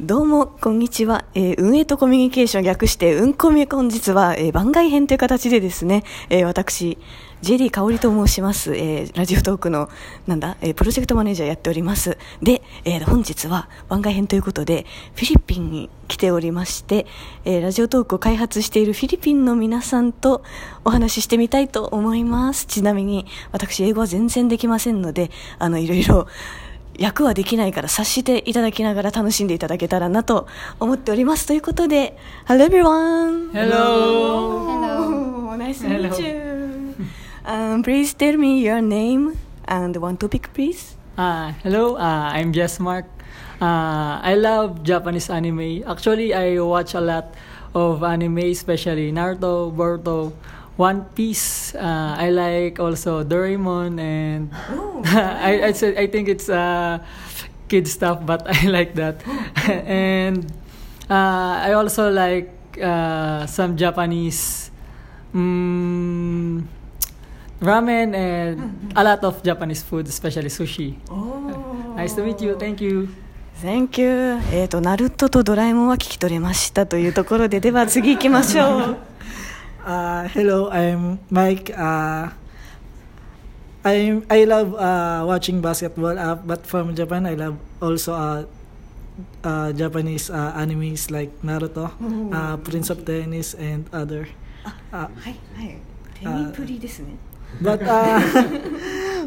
どうも、こんにちは。えー運営とコミュニケーション略して、うんこみ本日は、えー番外編という形でですね、えー私、JD 香織と申します。えーラジオトークの、なんだ、えープロジェクトマネージャーやっております。で、えー本日は番外編ということで、フィリピンに来ておりまして、えーラジオトークを開発しているフィリピンの皆さんとお話ししてみたいと思います。ちなみに、私、英語は全然できませんので、あの、いろいろ、役はできないから察していただきながら楽しんでいただけたらなと思っております。ということで、Hello everyone! Hello. Hello! Nice to meet you! Um, please tell me your name and one topic, please. Uh, hello, uh, I'm Jess Mark. Uh, I love Japanese anime. Actually, I watch a lot of anime, especially Naruto, Boruto, One Piece. Uh, I like also Doraemon, and I I, said, I think it's uh, kid stuff, but I like that. and uh, I also like uh, some Japanese. Mm, ramen and a lot of Japanese food, especially sushi. Nice to meet you. Thank you. Thank you. えっ、と、ナルトとドラえもんは聞き取れましたというところで、では次行きましょう。Uh, hello, I'm Mike. Uh, I I love uh, watching basketball, uh, but from Japan, I love also uh, uh, Japanese uh, animes like Naruto, uh, Prince of Tennis, and other. Uh, uh, but uh,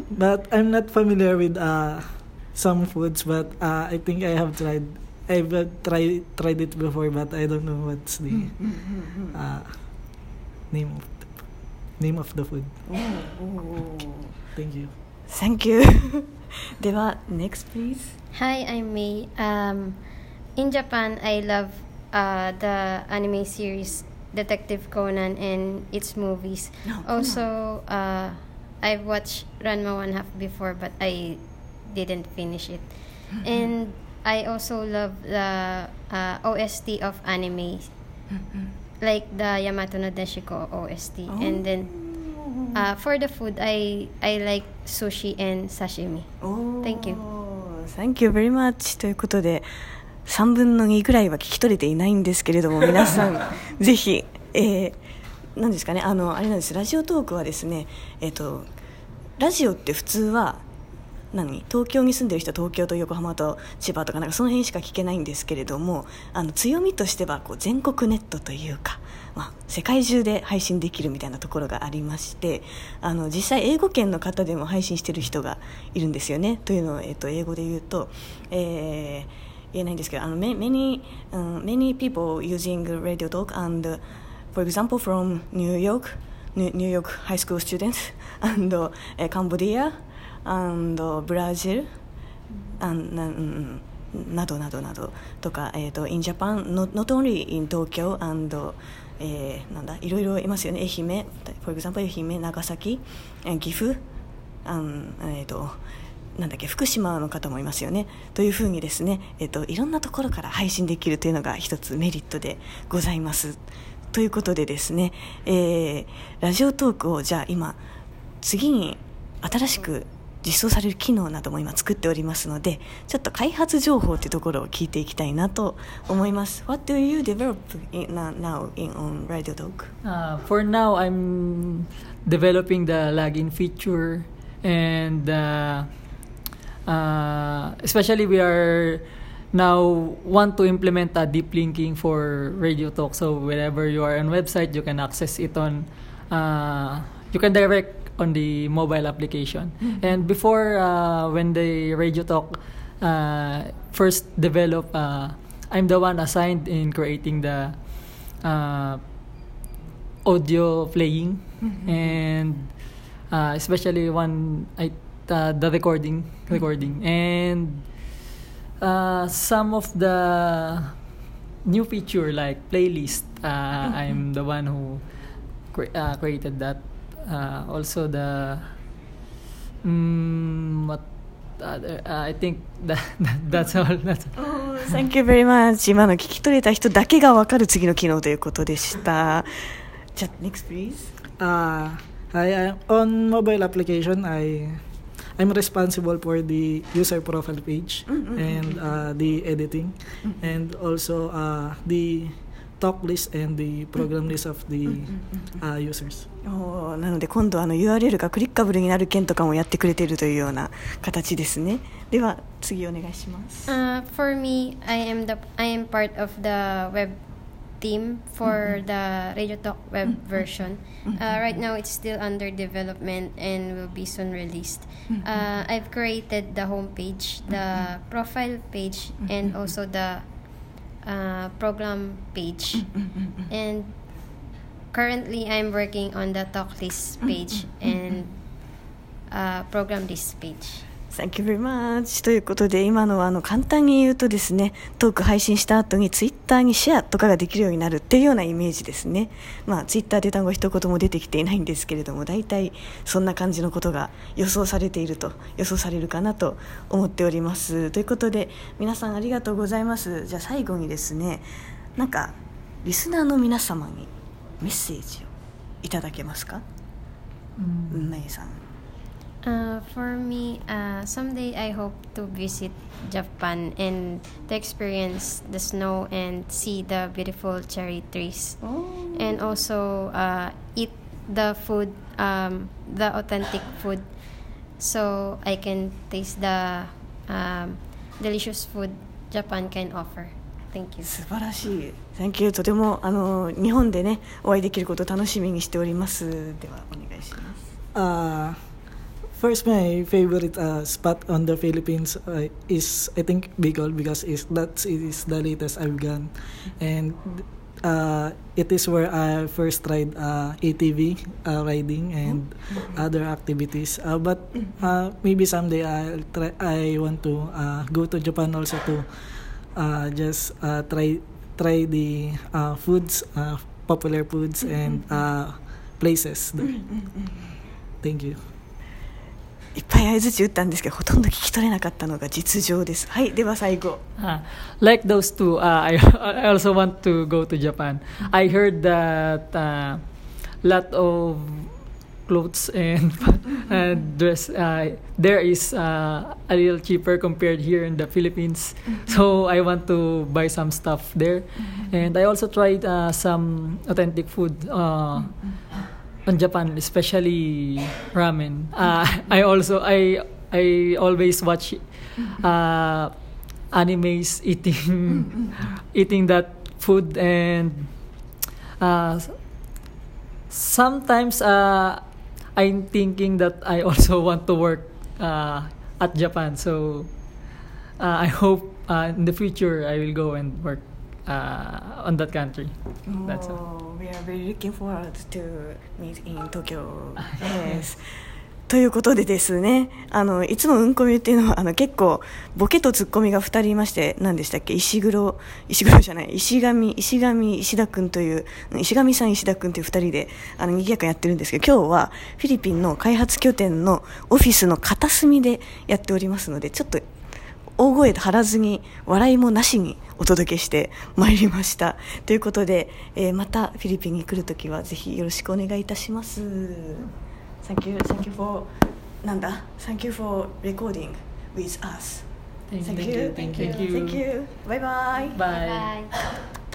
but I'm not familiar with uh, some foods, but uh, I think I have tried. I've tried tried it before, but I don't know what's the. Uh, name of the, name of the food. Thank you. Thank you. では、next please. Hi, I'm May. Um, in Japan, I love uh, the anime series Detective Conan and its movies. Also, uh, I've watched Ranma One Half before, but I didn't finish it. And I also love the uh, OST of anime, like the Yamato no Deshiko OST. And then, uh, for the food, I I like sushi and sashimi. Thank you. Thank you very much ということで3分の2ぐらいは聞き取れていないんですけれども皆さんぜひ、えー、何ですかねあのあれなんですラジオトークはですねえっ、とラジオって普通は何？東京に住んでる人は東京と横浜と千葉とかなんかその辺しか聞けないんですけれどもあの強みとしてはこう全国ネットというか、まあ、世界中で配信できるみたいなところがありましてあの実際英語圏の方でも配信してる人がいるんですよね。というのを、えっと英語で言うと、えー言えないんですけどあの many, um, many people using radio talk and for example from New York New York high school students and uh, Cambodia and uh, Brazil and な,、うん、などなどなどとか、えー、と in Japan not, not only in Tokyo and えーなんだいろいろいますよね愛媛 for example 愛媛長崎岐阜あんえー、となんだっけ福島の方もいますよねというふうにですね、えー、といろんなところから配信できるというのが一つメリットでございますということでですね、えーラジオトークをじゃあ今次に新しく実装される機能なども今作っておりますのでちょっと開発情報というところを聞いていきたいなと思います What do you develop in, now in on Radio Talk? Uh, for now, I'm developing the login feature, and uh, uh, especially we are now want to implement a deep linking for Radio Talk. So wherever you are on website, you can access it on. Uh, you can direct on the mobile application. And before, uh, when the Radio Talk uh, first developed, uh, I'm the one assigned in creating the uh, audio playing. And uh, especially one I uh, the recording recording. And uh, some of the new feature like playlist uh, I'm the one who cre- uh, created that uh, also the mm, what other, uh, I think that, that's all that's Thank you very much 今の聞き取れた人だけが分かる次の機能ということでしたじゃあ next please Uh, I, on mobile application I I'm responsible for the user profile page and uh, the editing and also uh, the talk list and the program list of the uh, users. なので今度あの URL がクリッカブルになる件とかもやってくれているというような形ですねでは次お願いします Uh, for me, I am the I am part of the web team for the Radio Talk web version. Uh, right now, it's still under development and will be soon released. Uh, I've created the homepage, the profile page, and also the uh, program page. Mm, mm, mm, and currently, I'm working on the talk list page and uh, program list page. Thank you very much. ということで今のはあの簡単に言うとですねトーク配信した後にツイッターにシェアとかができるようになるっていうようなイメージですね。まあツイッターで単語一言も出てきていないんですけれども大体そんな感じのことが予想されていると予想されるかなと思っております。ということで皆さんありがとうございます。じゃあ最後にですねなんかリスナーの皆様にメッセージをいただけますか？うん。さん Uh, for me, uh, someday I hope to visit Japan and to experience the snow and see the beautiful cherry trees, and also uh, eat the food, um, the authentic food, so I can taste the um, delicious food Japan can offer. Thank you. 素晴らしい Thank you とてもあの日本でねお会いできることを楽しみにしておりますではお願いします Uh, First, my favorite uh, spot on the Philippines uh, is I think Bicol because is that is the latest I've gone, and uh, it is where I first tried uh, ATV uh, riding and other activities. Uh, but uh, maybe someday I'll try. I want to uh, go to Japan also to uh, just uh, try try the uh, foods, uh, popular foods and uh, places. there. Thank you. いっぱい相づち打ったんですけどほとんど聞き取れなかったのが実情ですはいでは最後 Ah, like those two, uh, I, I also want to go to Japan. I heard that uh, lot of clothes and uh, dress uh, there is uh, a little cheaper compared here in the Philippines. So I want to buy some stuff there, and I also tried uh, some authentic food. Uh, on Japan, especially ramen. Uh, I also I I always watch uh, animes eating eating that food and uh, sometimes uh, I'm thinking that I also want to work uh, at Japan. So uh, I hope uh, in the future I will go and work uh, on that country. That's all. Oh, We are very looking forward to meet in Tokyo. Yes. ということでですねあのいつもうんこみっていうのはあの結構ボケとツッコミが2人いまして何でしたっけ？石黒石黒じゃない石上石上石田君といううん石上さん石田君という2人であの賑やかにやってるんですけど今日はフィリピンの開発拠点のオフィスの片隅でやっておりますのでちょっと大声で張らずに笑いもなしにお届けしてまいりましたということで、えーまたフィリピンに来るときはぜひよろしくお願いいたします Thank you, thank you for なんだ Thank you for recording with us Thank you, thank you, thank you. Thank you. Bye bye. Bye. Bye.